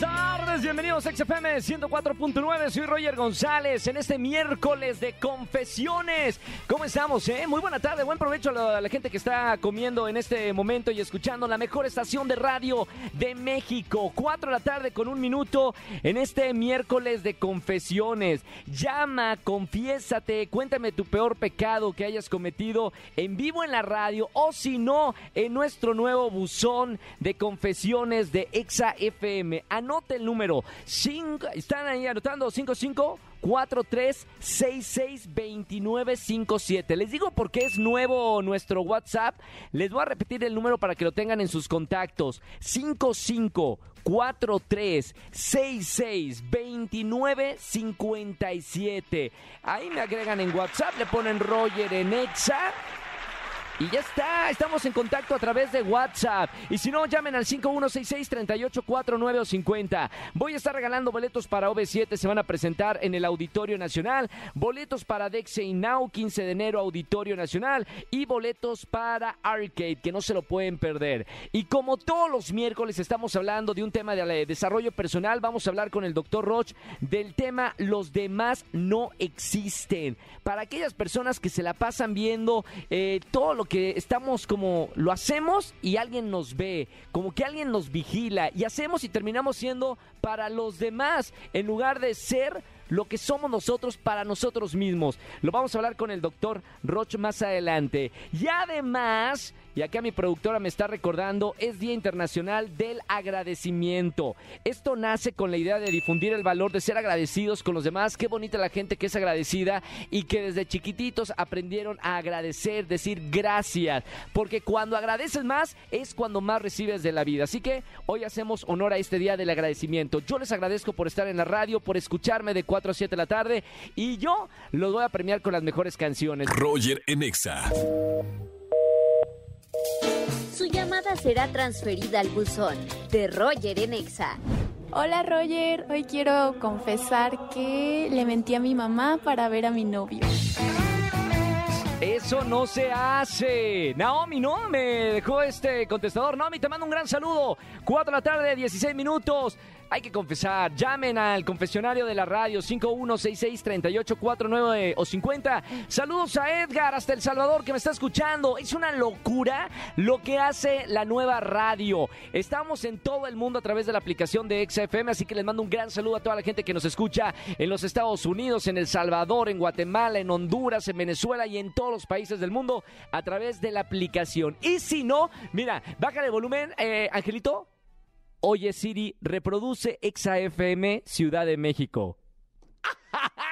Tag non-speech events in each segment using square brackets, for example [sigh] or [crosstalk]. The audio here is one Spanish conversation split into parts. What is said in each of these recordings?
Buenas tardes, bienvenidos a XFM 104.9, soy Roger González en este miércoles de confesiones. ¿Cómo estamos, eh? Muy buena tarde, buen provecho a la, gente que está comiendo en este momento y escuchando la mejor estación de radio de México. 4 de la tarde con un minuto en este miércoles de confesiones. Llama, confiésate, cuéntame tu peor pecado que hayas cometido en vivo en la radio o si no, en nuestro nuevo buzón de confesiones de Exa FM. Anote el número. Cinco, ¿Están ahí anotando? 55 43662957. Les digo porque es nuevo nuestro WhatsApp. Les voy a repetir el número para que lo tengan en sus contactos. 55 43662957. Ahí me agregan en WhatsApp, le ponen Roger en Exa. Y ya está, estamos en contacto a través de WhatsApp. Y si no, llamen al 5166-3849 o 50. Voy a estar regalando boletos para OV7, se van a presentar en el Auditorio Nacional. Boletos para Dexey Now, 15 de enero, Auditorio Nacional. Y boletos para Arcade, que no se lo pueden perder. Y como todos los miércoles estamos hablando de un tema de desarrollo personal, vamos a hablar con el doctor Roch del tema Los demás no existen. Para aquellas personas que se la pasan viendo eh, todo lo que estamos como lo hacemos y alguien nos ve, como que alguien nos vigila y hacemos y terminamos siendo para los demás en lugar de ser lo que somos nosotros para nosotros mismos. Lo vamos a hablar con el doctor Roch más adelante. Y además, y acá mi productora me está recordando, es Día Internacional del Agradecimiento. Esto nace con la idea de difundir el valor de ser agradecidos con los demás. Qué bonita la gente que es agradecida y que desde chiquititos aprendieron a agradecer, decir gracias. Porque cuando agradeces más es cuando más recibes de la vida. Así que hoy hacemos honor a este Día del Agradecimiento. Yo les agradezco por estar en la radio, por escucharme de 4 a 7 de la tarde y yo los voy a premiar con las mejores canciones. Roger en Exa. Su llamada será transferida al buzón de Roger en Exa. Hola Roger, hoy quiero confesar que le mentí a mi mamá para ver a mi novio. Eso no se hace. Naomi, no, me dejó este contestador. Naomi, te mando un gran saludo. 4 de la tarde, 16 minutos. Hay que confesar. Llamen al confesionario de la radio 5166-3849 o 50. Saludos a Edgar hasta El Salvador que me está escuchando. Es una locura lo que hace la nueva radio. Estamos en todo el mundo a través de la aplicación de XFM, así que les mando un gran saludo a toda la gente que nos escucha en los Estados Unidos, en El Salvador, en Guatemala, en Honduras, en Venezuela y en todos los países del mundo a través de la aplicación. Y si no, mira, bájale el volumen, eh, Angelito. Oye Siri, reproduce Exa FM Ciudad de México. [laughs]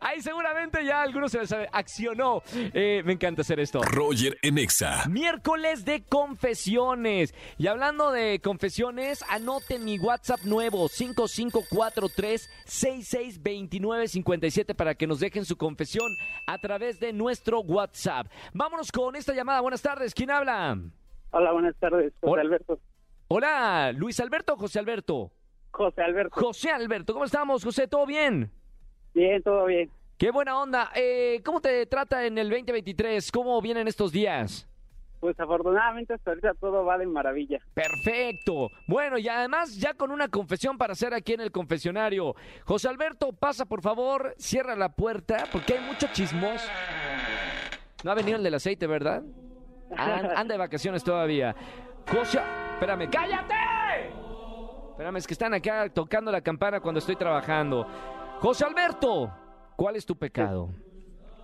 Ahí seguramente ya algunos se les. Accionó. Eh, me encanta hacer esto. Roger en Exa. Miércoles de confesiones. Y hablando de confesiones, anote mi WhatsApp nuevo, 5543-662957 para que nos dejen su confesión a través de nuestro WhatsApp. Vámonos con esta llamada. Buenas tardes. ¿Quién habla? Hola, buenas tardes, José Hola. Alberto. Hola, Luis Alberto o José Alberto. José Alberto. José Alberto, ¿cómo estamos, José? ¿Todo bien? Bien, todo bien. Qué buena onda. Eh, ¿Cómo te trata en el 2023? ¿Cómo vienen estos días? Pues afortunadamente hasta ahorita todo va de maravilla. Perfecto. Bueno, y además ya con una confesión para hacer aquí en el confesionario. José Alberto, pasa por favor, cierra la puerta porque hay mucho chismos. No ha venido el del aceite, ¿verdad? An- anda de vacaciones todavía. José, espérame, cállate. Espérame, es que están acá tocando la campana cuando estoy trabajando. José Alberto, ¿cuál es tu pecado?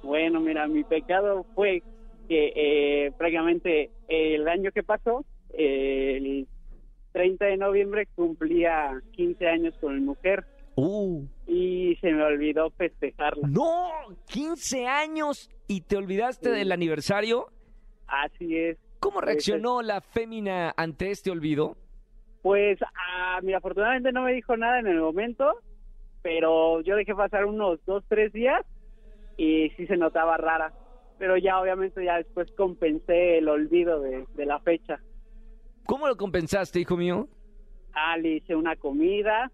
Bueno, mira, mi pecado fue que eh, prácticamente el año que pasó, eh, el 30 de noviembre, cumplía 15 años con mi mujer Uh, y se me olvidó festejarla. no, 15 años y te olvidaste Sí. del aniversario. Así es. ¿Cómo reaccionó la fémina ante este olvido? Pues, ah, mira, afortunadamente no me dijo nada en el momento, pero yo dejé pasar unos dos, tres días y sí se notaba rara. Pero ya obviamente ya después compensé el olvido de, de la fecha. ¿Cómo lo compensaste, hijo mío? Ah, le hice una comida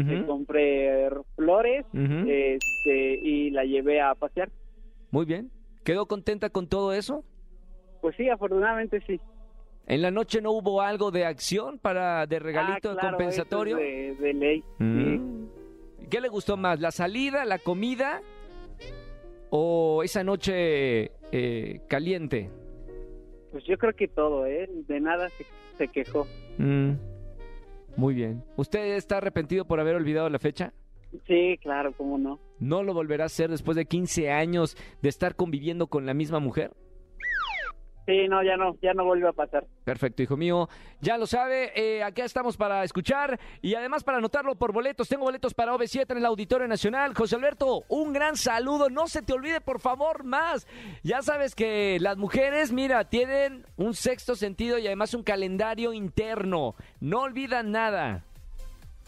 le compré flores este, y la llevé a pasear. Muy bien. ¿Quedó contenta con todo eso? Pues sí, afortunadamente sí. ¿En la noche no hubo algo de acción para de regalito Ah, claro, compensatorio? es de, de ley. Mm. ¿Qué le gustó más? ¿La salida, la comida o esa noche eh, caliente? Pues yo creo que todo, ¿eh? De nada se, se quejó. Mm. Muy bien. ¿Usted está arrepentido por haber olvidado la fecha? Sí, claro, cómo no. ¿No lo volverá a hacer después de 15 años de estar conviviendo con la misma mujer? Sí, no, ya no, ya no vuelve a pasar. Perfecto, hijo mío. Ya lo sabe, eh, acá estamos para escuchar y además para anotarlo por boletos. Tengo boletos para OV7 en el Auditorio Nacional. José Alberto, un gran saludo. No se te olvide, por favor, más. Ya sabes que las mujeres, mira, tienen un sexto sentido y además un calendario interno. No olvidan nada.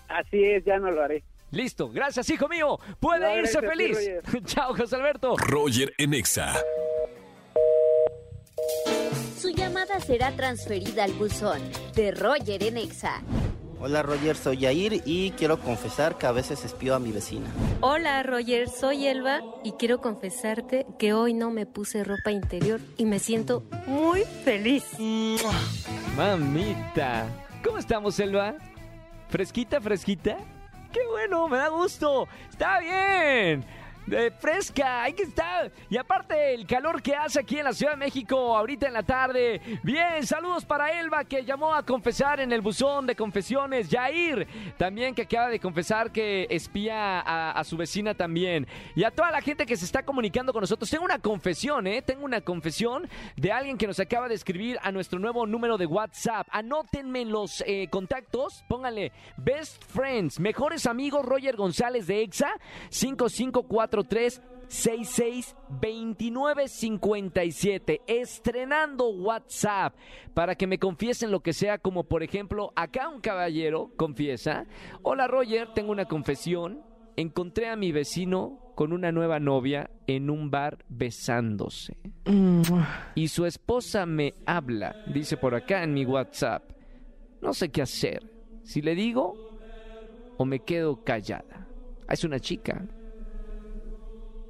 Así es, ya no lo haré. Listo, gracias, hijo mío. Puede No, irse gracias a ti, feliz. [laughs] Chao, José Alberto. Roger en Exa. Su llamada será transferida al buzón de Roger en Exa. Hola Roger, soy Yair y quiero confesar que a veces espío a mi vecina. Hola Roger, soy Elba y quiero confesarte que hoy no me puse ropa interior y me siento muy feliz. Mamita. ¿Cómo estamos, Selva? ¿Fresquita, fresquita? ¡Qué bueno! ¡Me da gusto! ¡Está bien! De fresca, hay que estar. Y aparte, el calor que hace aquí en la Ciudad de México, ahorita en la tarde. Bien, saludos para Elba, que llamó a confesar en el buzón de confesiones. Yair, también que acaba de confesar que espía a, su vecina también. Y a toda la gente que se está comunicando con nosotros. Tengo una confesión, ¿eh? Tengo una confesión de alguien que nos acaba de escribir a nuestro nuevo número de WhatsApp. Anótenme en los eh, contactos, pónganle Best Friends, mejores amigos Roger González de EXA, 5543 662957 estrenando WhatsApp para que me confiesen lo que sea como por ejemplo acá un caballero confiesa hola Roger tengo una confesión. Encontré a mi vecino con una nueva novia en un bar besándose y su esposa me habla dice por acá en mi WhatsApp no sé qué hacer. Si le digo o me quedo callada Ah, es una chica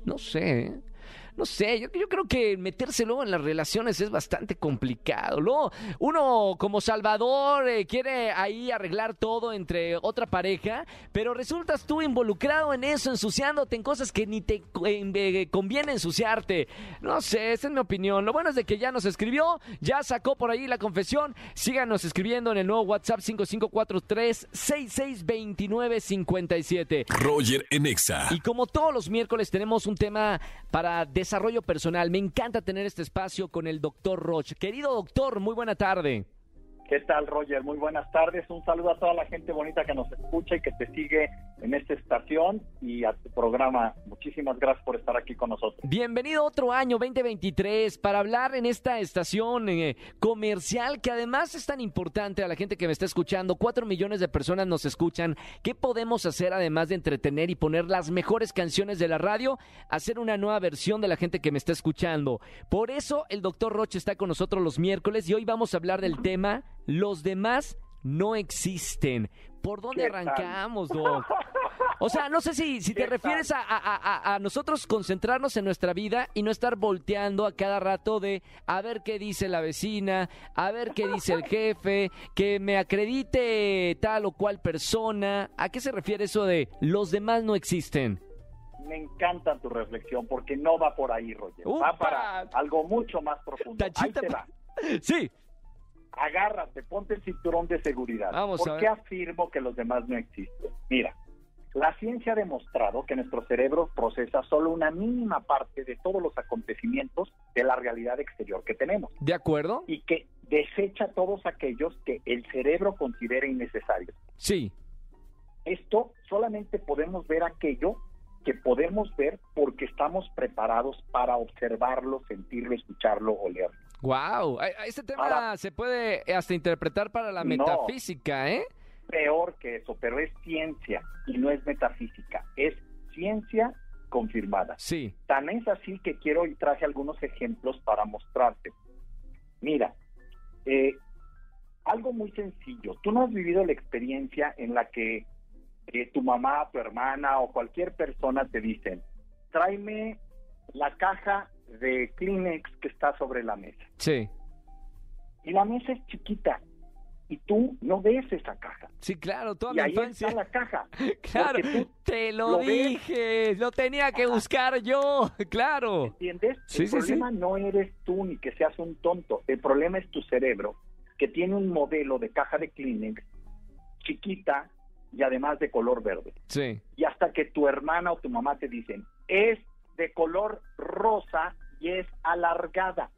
no sé. No sé, yo, yo creo que meterse luego en las relaciones es bastante complicado. Luego, uno como Salvador eh, quiere ahí arreglar todo entre otra pareja, pero resultas tú involucrado en eso, ensuciándote en cosas que ni te eh, conviene ensuciarte. No sé, esa es mi opinión. Lo bueno es de que ya nos escribió, ya sacó por ahí la confesión. Síganos escribiendo en el nuevo WhatsApp 5543 662957. Roger en Exa. Y como todos los miércoles tenemos un tema para desarrollo personal. Me encanta tener este espacio con el doctor Roche. Querido doctor, muy buena tarde. ¿Qué tal, Roger? Muy buenas tardes. Un saludo a toda la gente bonita que nos escucha y que te sigue en esta y a tu programa. Muchísimas gracias por estar aquí con nosotros. Bienvenido a otro año 2023 para hablar en esta estación eh, comercial que además es tan importante a la gente que me está escuchando. Cuatro millones de personas nos escuchan. ¿Qué podemos hacer además de entretener y poner las mejores canciones de la radio? Hacer una nueva versión de la gente que me está escuchando. Por eso el doctor Roche está con nosotros los miércoles y hoy vamos a hablar del tema Los demás no existen. ¿Por dónde arrancamos, [laughs] Doc? O sea, no sé si, si te ¿Qué refieres a, a- a- a nosotros concentrarnos en nuestra vida y no estar volteando a cada rato de a ver qué dice la vecina, a ver qué dice el jefe, que me acredite tal o cual persona. ¿A qué se refiere eso de los demás no existen? Me encanta tu reflexión porque no va por ahí, Roger. ¡Upa! Va para algo mucho más profundo. Ahí te va. [laughs] Sí, Agárrate, ponte el cinturón de seguridad. Vamos ¿Por qué afirmo que los demás no existen? Mira, la ciencia ha demostrado que nuestro cerebro procesa solo una mínima parte de todos los acontecimientos de la realidad exterior que tenemos. ¿de acuerdo? y que desecha todos aquellos que el cerebro considera innecesarios. Sí. Esto solamente podemos ver aquello que podemos ver porque estamos preparados para observarlo, sentirlo, escucharlo, olerlo. Wow, este tema Ahora- se puede hasta interpretar para la No. metafísica, ¿eh? Peor que eso, pero es ciencia y no es metafísica, es ciencia confirmada. Sí. Tan es así que quiero y traje algunos ejemplos para mostrarte. Mira, eh, algo muy sencillo. Tú no has vivido la experiencia en la que eh, tu mamá, tu hermana o cualquier persona te dicen, tráeme la caja de Kleenex que está sobre la mesa. Sí. Y la mesa es chiquita y tú no ves esa caja. Sí, claro, toda y mi ahí infancia. está la caja. [laughs] Claro, te lo, lo ves. dije, lo tenía que buscar yo, [laughs] claro. ¿Entiendes? Sí, el sí, problema no eres tú ni que seas un tonto. El problema es tu cerebro, que tiene un modelo de caja de Kleenex chiquita y además de color verde. Sí, Y hasta que tu hermana o tu mamá te dicen, es de color rosa y es alargada.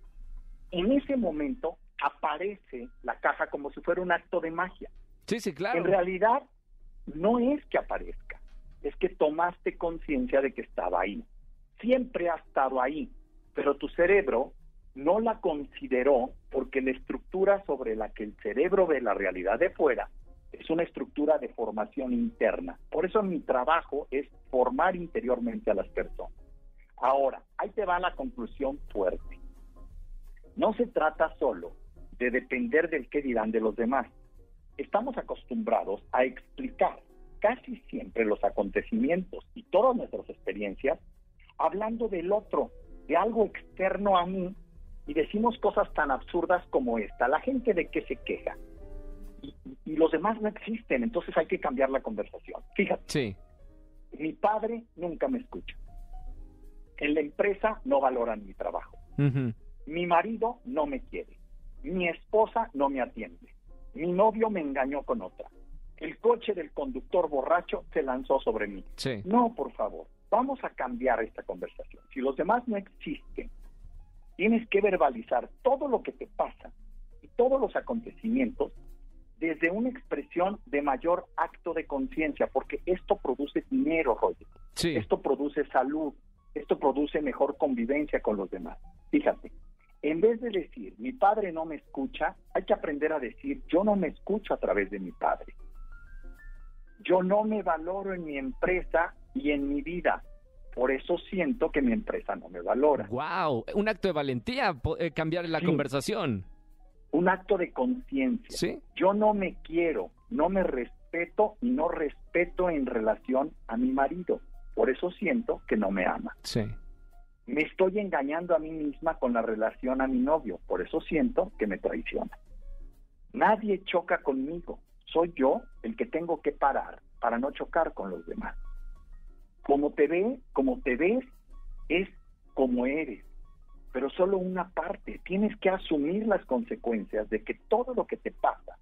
En ese momento aparece la caja como si fuera un acto de magia. sí, sí, claro. En realidad, no es que aparezca, es que tomaste conciencia de que estaba ahí. Siempre ha estado ahí, pero tu cerebro no la consideró porque la estructura sobre la que el cerebro ve la realidad de fuera es una estructura de formación interna. Por eso mi trabajo es formar interiormente a las personas. Ahora, ahí te va la conclusión fuerte. No se trata solo de depender del qué dirán de los demás estamos acostumbrados a explicar casi siempre los acontecimientos y todas nuestras experiencias hablando del otro, de algo externo a mí, y decimos cosas tan absurdas como esta. La gente de qué se queja. Y, y los demás no existen, entonces hay que cambiar la conversación. Fíjate, Sí, mi padre nunca me escucha. En la empresa no valoran mi trabajo. ujú, Mi marido no me quiere. Mi esposa no me atiende. Mi novio me engañó con otra. El coche del conductor borracho se lanzó sobre mí. sí, No, por favor, vamos a cambiar esta conversación. Si los demás no existen, tienes que verbalizar todo lo que te pasa y todos los acontecimientos desde una expresión de mayor acto de conciencia, porque esto produce dinero, Roger. sí. Esto produce salud, esto produce mejor convivencia con los demás. Fíjate, en vez de decir mi padre no me escucha, hay que aprender a decir yo no me escucho a través de mi padre. Yo no me valoro en mi empresa y en mi vida. Por eso siento que mi empresa no me valora. Wow, un acto de valentía eh, cambiar la Sí. conversación. Un acto de conciencia. Sí, Yo no me quiero, no me respeto y no respeto en relación a mi marido. Por eso siento que no me ama. sí, Me estoy engañando a mí misma con la relación a mi novio, por eso siento que me traiciona. Nadie choca conmigo, soy yo el que tengo que parar para no chocar con los demás. Como te ve, como te ves, es como eres, pero solo una parte. Tienes que asumir las consecuencias de que todo lo que te pasa,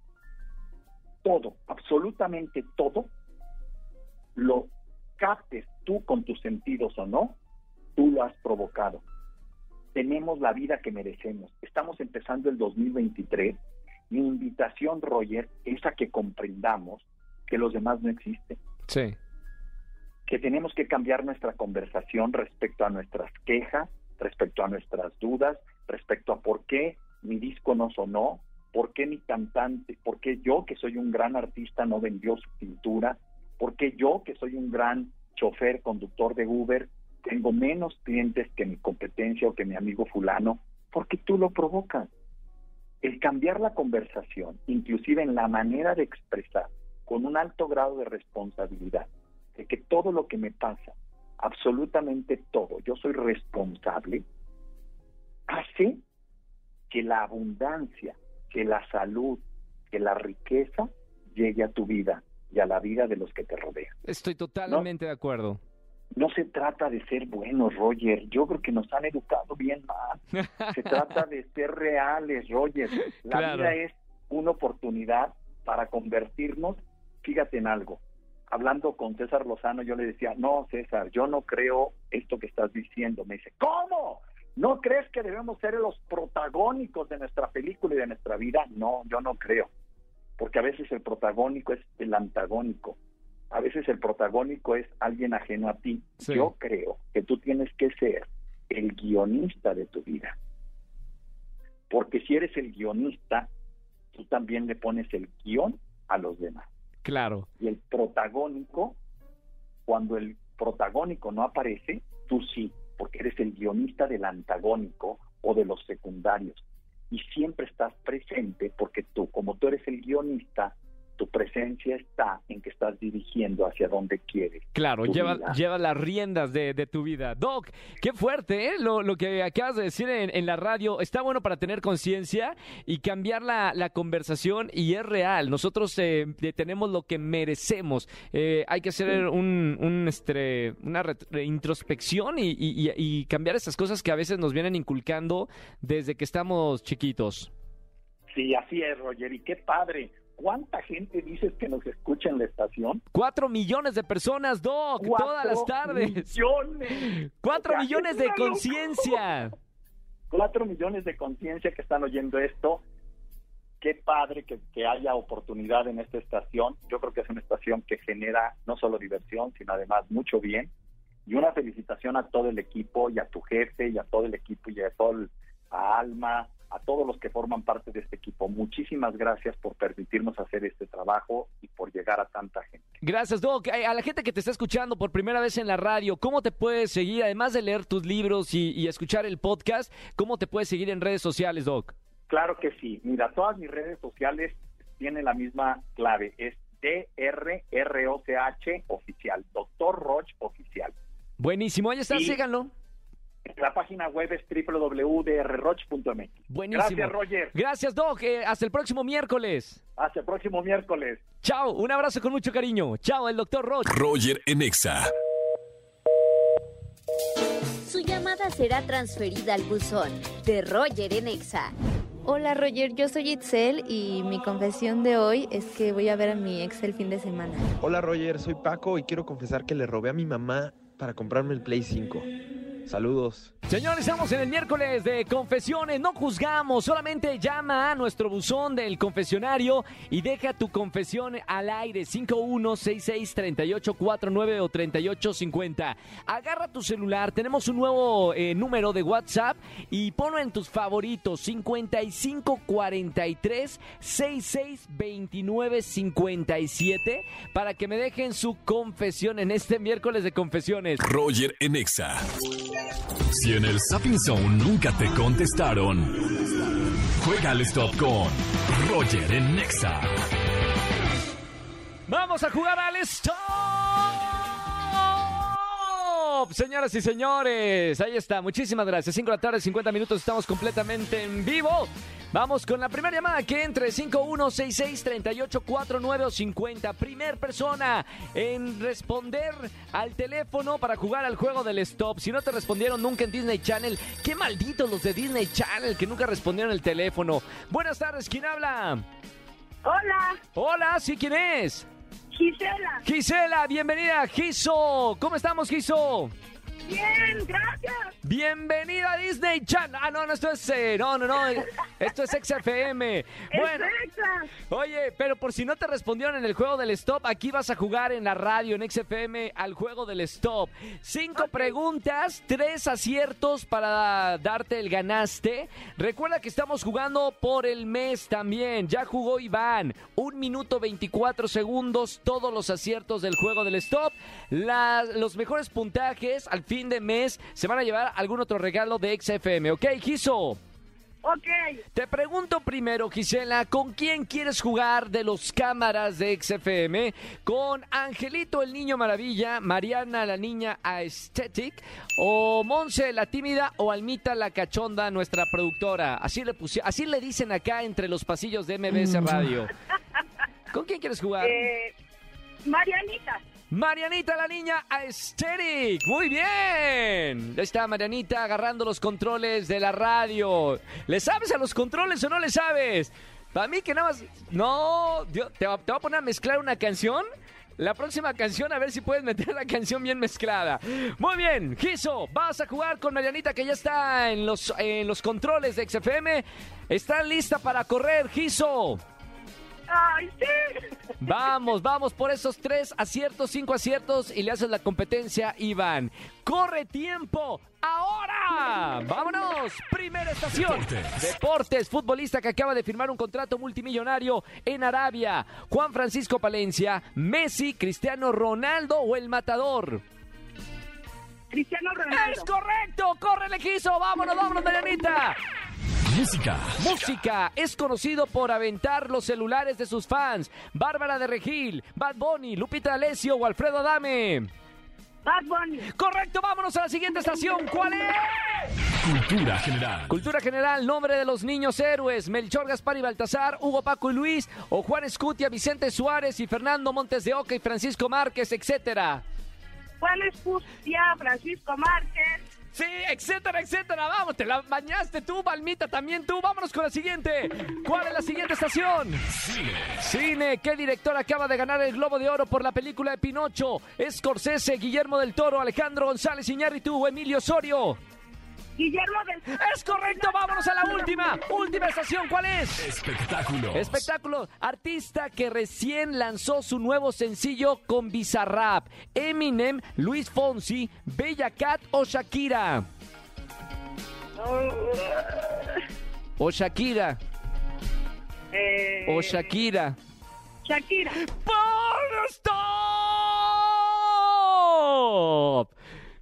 todo, absolutamente todo, lo captes tú con tus sentidos o no, tú lo has provocado. Tenemos la vida que merecemos. Estamos empezando el 2023. Mi invitación, Roger, es a que comprendamos que los demás no existen, sí, que tenemos que cambiar nuestra conversación respecto a nuestras quejas, respecto a nuestras dudas, respecto a por qué mi disco no sonó, por qué mi cantante, por qué yo, que soy un gran artista, no vendió su pintura, por qué yo, que soy un gran chofer, conductor de Uber, tengo menos clientes que mi competencia o que mi amigo fulano, porque tú lo provocas. El cambiar la conversación, inclusive en la manera de expresar, con un alto grado de responsabilidad, de que todo lo que me pasa, absolutamente todo, yo soy responsable, hace que la abundancia, que la salud, que la riqueza llegue a tu vida y a la vida de los que te rodean. estoy totalmente de acuerdo. No se trata de ser buenos, Roger. Yo creo que nos han educado bien mal. Se [laughs] trata de ser reales, Roger. La Claro. vida es una oportunidad para convertirnos, fíjate en algo. Hablando con César Lozano, yo le decía, no, César, yo no creo esto que estás diciendo. Me dice, ¿cómo? ¿No crees que debemos ser los protagónicos de nuestra película y de nuestra vida? No, yo no creo. Porque a veces el protagónico es el antagónico. A veces el protagónico es alguien ajeno a ti. Sí. Yo creo que tú tienes que ser el guionista de tu vida. Porque si eres el guionista, tú también le pones el guion a los demás. Claro, Y el protagónico, cuando el protagónico no aparece, tú sí, porque eres el guionista del antagónico o de los secundarios. Y siempre estás presente porque tú, como tú eres el guionista, tu presencia está en que estás dirigiendo hacia donde quieres. Claro, lleva, vida. lleva las riendas de, de tu vida. Doc, qué fuerte, ¿eh? Lo, lo que acabas de decir en, en la radio. Está bueno para tener conciencia y cambiar la, la conversación y es real. Nosotros eh, tenemos lo que merecemos. Eh, hay que hacer un, un, este, una introspección y- y cambiar esas cosas que a veces nos vienen inculcando desde que estamos chiquitos. Sí, así es, Roger. Y qué padre. ¿Cuánta gente dices que nos escucha en la estación? Cuatro millones de personas, Doc, todas las Cuatro tardes. Millones. Cuatro O sea, millones es de conciencia. Cuatro millones de conciencia que están oyendo esto. Qué padre que, que haya oportunidad en esta estación. Yo creo que es una estación que genera no solo diversión, sino además mucho bien. Y una felicitación a todo el equipo y a tu jefe y a todo el equipo y a todo el- a Alma, a todos los que forman parte de este equipo. Muchísimas gracias por permitirnos hacer este trabajo y por llegar a tanta gente. Gracias, Doc. A la gente que te está escuchando por primera vez en la radio, ¿cómo te puedes seguir? Además de leer tus libros y, y escuchar el podcast, ¿cómo te puedes seguir en redes sociales, Doc? Claro que sí. Mira, todas mis redes sociales tienen la misma clave. Es DRROCH oficial. Doctor Roch oficial. Buenísimo, ahí está, síganlo. La página web es www.drroch.mx. Buenísimo. Gracias, Roger. Gracias, Doc. Eh, hasta el próximo miércoles. Hasta el próximo miércoles. Chao, un abrazo con mucho cariño. Chao, el doctor Roch. Roger en Exa. Su llamada será transferida al buzón de Roger en Exa. Hola Roger, yo soy Itzel y mi confesión de hoy es que voy a ver a mi ex el fin de semana. Hola Roger, soy Paco y quiero confesar que le robé a mi mamá para comprarme el Play 5. Saludos. Señores, estamos en el miércoles de confesiones. No juzgamos, solamente llama a nuestro buzón del confesionario y deja tu confesión al aire 5166-3849 o 3850. Agarra tu celular, tenemos un nuevo eh, número de WhatsApp y ponlo en tus favoritos 5543-662957 para que me dejen su confesión en este miércoles de confesiones. Roger en Exa. Si en el Sapping Zone nunca te contestaron, juega al stop con Roger en Exa. Vamos a jugar al stop. Señoras y señores, ahí está. Muchísimas gracias. 5 de la tarde, 50 minutos. Estamos completamente en vivo. Vamos con la primera llamada que entre 5166-3849 o 50. Primer persona en responder al teléfono para jugar al juego del stop. Si no te respondieron nunca en Disney Channel, qué malditos los de Disney Channel que nunca respondieron el teléfono. Buenas tardes, ¿quién habla? Hola, Hola, ¿sí quién es? Gisela. Gisela, bienvenida, Giso. ¿Cómo estamos, Giso? Bien, gracias. Bienvenida a Disney Channel. Ah, no, no, esto es. eh, no, no, no. Esto es XFM. Bueno. Oye, pero por si no te respondieron en el juego del stop, aquí vas a jugar en la radio, en XFM, al juego del stop. Cinco preguntas, tres aciertos para darte el ganaste. Recuerda que estamos jugando por el mes también. Ya jugó Iván. Un minuto 24 segundos, todos los aciertos del juego del stop. La- los mejores puntajes al fin de mes se van a llevar algún otro regalo de XFM. ¿Ok, Giso? Ok. Te pregunto primero, Gisela, ¿con quién quieres jugar de los cámaras de XFM? ¿Con Angelito el Niño Maravilla, Mariana la Niña Aesthetic, o Monse la Tímida, o Almita la Cachonda, nuestra productora? Así le, pusi- así le dicen acá entre los pasillos de MBS Radio. ¿Con quién quieres jugar? Eh, Marianita. Marianita la niña aesthetic. Muy bien. Ahí está Marianita agarrando los controles de la radio. ¿Le sabes a los controles o no le sabes? Para mí que nada más... No, Dios, te, va, te va a poner a mezclar una canción. La próxima canción, a ver si puedes meter la canción bien mezclada. Muy bien, Giso, vas a jugar con Marianita que ya está en los, en los controles de XFM. ¿Está lista para correr, Giso? Ay, sí. Vamos, vamos por esos tres aciertos, cinco aciertos y le haces la competencia, Iván. ¡Corre tiempo! ¡Ahora! ¡Vámonos! Primera estación. Deportes. Futbolista que acaba de firmar un contrato multimillonario en Arabia. Juan Francisco Palencia, Messi, Cristiano Ronaldo o el Matador. Cristiano Ronaldo. ¡Es correcto! ¡Córrele, quiso! ¡Vámonos, vámonos, Marianita! Música. Música. Es conocido por aventar los celulares de sus fans. Bárbara de Regil, Bad Bunny, Lupita D'Alessio o Alfredo Adame. Bad Bunny. Correcto, vámonos a la siguiente estación. ¿Cuál es? Cultura general. Cultura general, nombre de los niños héroes. Melchor, Gaspar y Baltasar, Hugo, Paco y Luis, o Juan Escutia, Vicente Suárez y Fernando Montes de Oca y Francisco Márquez, etcétera. Juan Escutia, Francisco Márquez. Sí, etcétera, etcétera. Vamos, te la bañaste tú, Balmita, también tú. Vámonos con la siguiente. ¿Cuál es la siguiente estación? Cine. Cine. ¿Qué director acaba de ganar el Globo de Oro por la película de Pinocho? Scorsese, Guillermo del Toro, Alejandro González Iñárritu o Emilio Osorio. Guillermo del Es correcto, vámonos a la última. Última estación, ¿cuál es? Espectáculos. Espectáculo. Artista que recién lanzó su nuevo sencillo con Bizarrap. Eminem, Luis Fonsi, Bella Cat o Shakira. O Shakira. Eh, O Shakira. Shakira. ¡Por stop!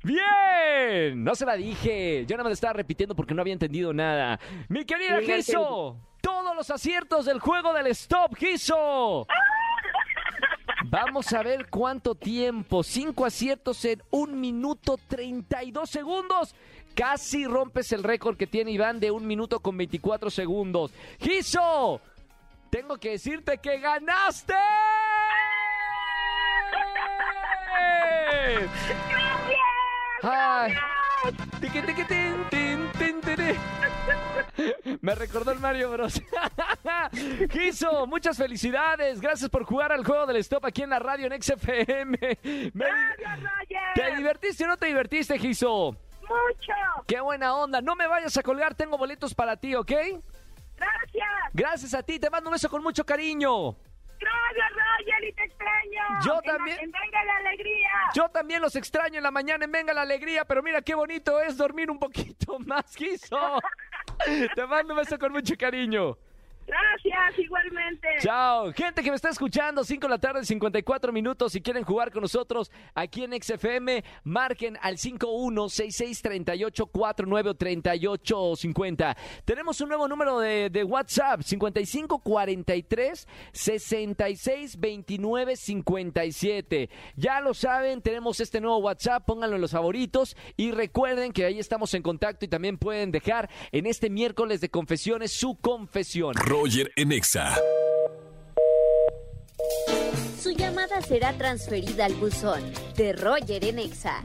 ¡Bien! No se la dije. Yo nada más la estaba repitiendo porque no había entendido nada. Mi querida Giso, todos los aciertos del juego del stop, Giso. [laughs] Vamos a ver cuánto tiempo. Cinco aciertos en un minuto 32 segundos. Casi rompes el récord que tiene Iván de un minuto con 24 segundos. Giso, tengo que decirte que ganaste. [laughs] Ay. [laughs] Me recordó el Mario Bros. [laughs] Giso, muchas felicidades. Gracias por jugar al juego del stop aquí en la radio en XFM. [laughs] Me-. ¿Te divertiste o no te divertiste, Giso? Mucho. Qué buena onda. No me vayas a colgar, tengo boletos para ti, ¿ok? Gracias. Gracias a ti, te mando un beso con mucho cariño. Gracias, Roger, y te extraño. Yo En la- también. en Venga la alegría. Yo también los extraño en la mañana en Venga la Alegría, pero mira qué bonito es dormir un poquito [laughs] más, Giso. [laughs] Te mando un beso con mucho cariño. Gracias, igualmente. Chao, gente que me está escuchando, 5 de la tarde, 54 minutos. Si quieren jugar con nosotros aquí en XFM, marquen al 51663849 o 3850. Tenemos un nuevo número de, de WhatsApp, 5543 662957. Ya lo saben, tenemos este nuevo WhatsApp, pónganlo en los favoritos y recuerden que ahí estamos en contacto y también pueden dejar en este miércoles de confesiones su confesión. Roger en Exa. Su llamada será transferida al buzón de Roger en Exa.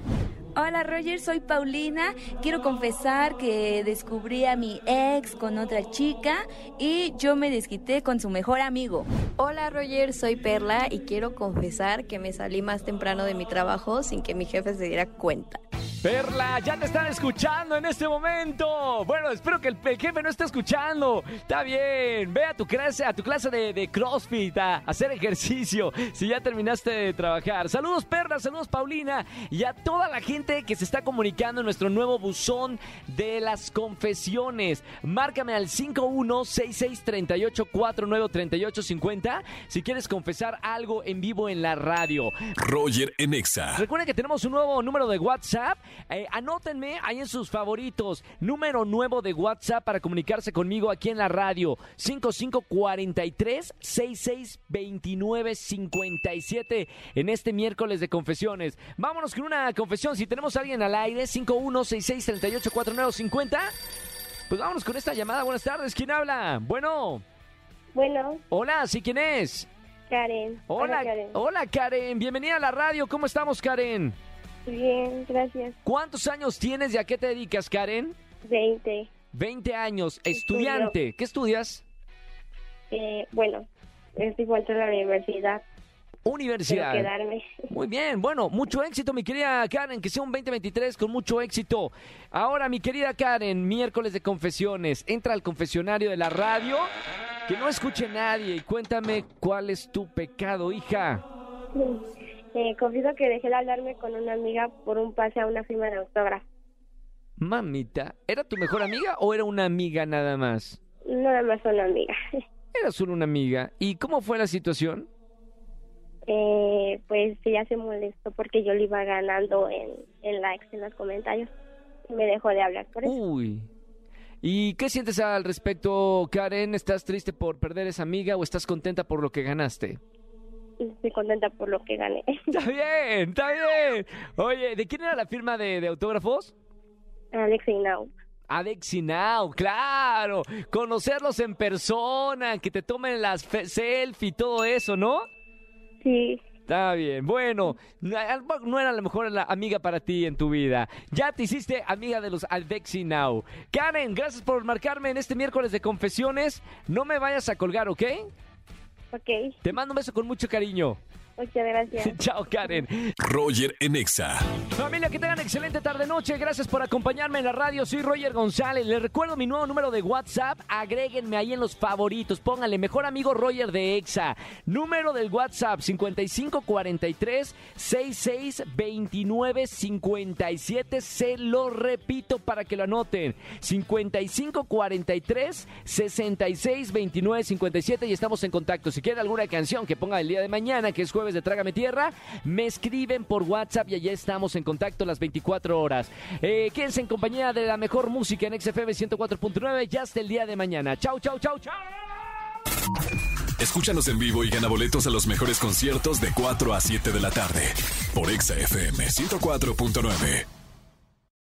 Hola Roger, soy Paulina. Quiero confesar que descubrí a mi ex con otra chica y yo me desquité con su mejor amigo. Hola Roger, soy Perla y quiero confesar que me salí más temprano de mi trabajo sin que mi jefe se diera cuenta. Perla, ya te están escuchando en este momento. Bueno, espero que el, el jefe no esté escuchando. Está bien. Ve a tu clase, a tu clase de, de CrossFit, a hacer ejercicio. Si ya terminaste de trabajar. Saludos, Perla, saludos, Paulina. Y a toda la gente que se está comunicando en nuestro nuevo buzón de las confesiones. Márcame al 516638493850 si quieres confesar algo en vivo en la radio. Roger en Exa. Recuerden que tenemos un nuevo número de WhatsApp. Eh, anótenme ahí en sus favoritos. Número nuevo de WhatsApp para comunicarse conmigo aquí en la radio. 5543-662957 en este miércoles de confesiones. Vámonos con una confesión. Si tenemos a alguien al aire, 5166384950. Pues vámonos con esta llamada. Buenas tardes. ¿Quién habla? Bueno. Bueno, Hola, ¿sí quién es? Karen. Hola, Karen. hola Karen. Bienvenida a la radio. ¿Cómo estamos, Karen? Bien, gracias. ¿Cuántos años tienes y a qué te dedicas, Karen? 20. 20 años, estudiante. ¿Qué estudias? Eh, bueno, estoy vuelta a la universidad. Universidad. Quiero quedarme. Muy bien, bueno, mucho éxito, mi querida Karen, que sea un 2023 con mucho éxito. Ahora, mi querida Karen, miércoles de confesiones, entra al confesionario de la radio, que no escuche nadie y cuéntame cuál es tu pecado, hija. Eh, confieso que dejé de hablarme con una amiga por un pase a una firma de autógrafo. Mamita, ¿era tu mejor amiga o era una amiga nada más? Nada más una amiga. [laughs] Era solo una amiga. ¿Y cómo fue la situación? Eh, pues ella se molestó porque yo le iba ganando en, en likes en los comentarios. Y me dejó de hablar por eso. Uy. ¿Y qué sientes al respecto, Karen? ¿Estás triste por perder esa amiga o estás contenta por lo que ganaste? Estoy contenta por lo que gané. [laughs] Está bien, está bien. Oye, ¿de quién era la firma de, de autógrafos? Alex Now. Adexi Now, claro. Conocerlos en persona, que te tomen las fe- selfie y todo eso, ¿no? Sí. Está bien. Bueno, no era a lo mejor la amiga para ti en tu vida. Ya te hiciste amiga de los Adexi Now. Karen, gracias por marcarme en este miércoles de confesiones. No me vayas a colgar, ¿ok? Te mando un beso con mucho cariño. Muchas gracias. [laughs] Chao, Karen. Roger en Exa. Familia, que tengan excelente tarde-noche. Gracias por acompañarme en la radio. Soy Roger González. Les recuerdo mi nuevo número de WhatsApp. Agréguenme ahí en los favoritos. Pónganle mejor amigo Roger de Exa. Número del WhatsApp 5543 662957. Se lo repito para que lo anoten. 5543 662957 y estamos en contacto. Si quieren alguna canción que ponga el día de mañana, que es jueves de Trágame Tierra, me escriben por WhatsApp y allá estamos en contacto las 24 horas. Eh, quédense en compañía de la mejor música en XFM 104.9 ya hasta el día de mañana. Chau, chau, chau, chau. Escúchanos en vivo y gana boletos a los mejores conciertos de 4 a 7 de la tarde por Exa FM 104.9.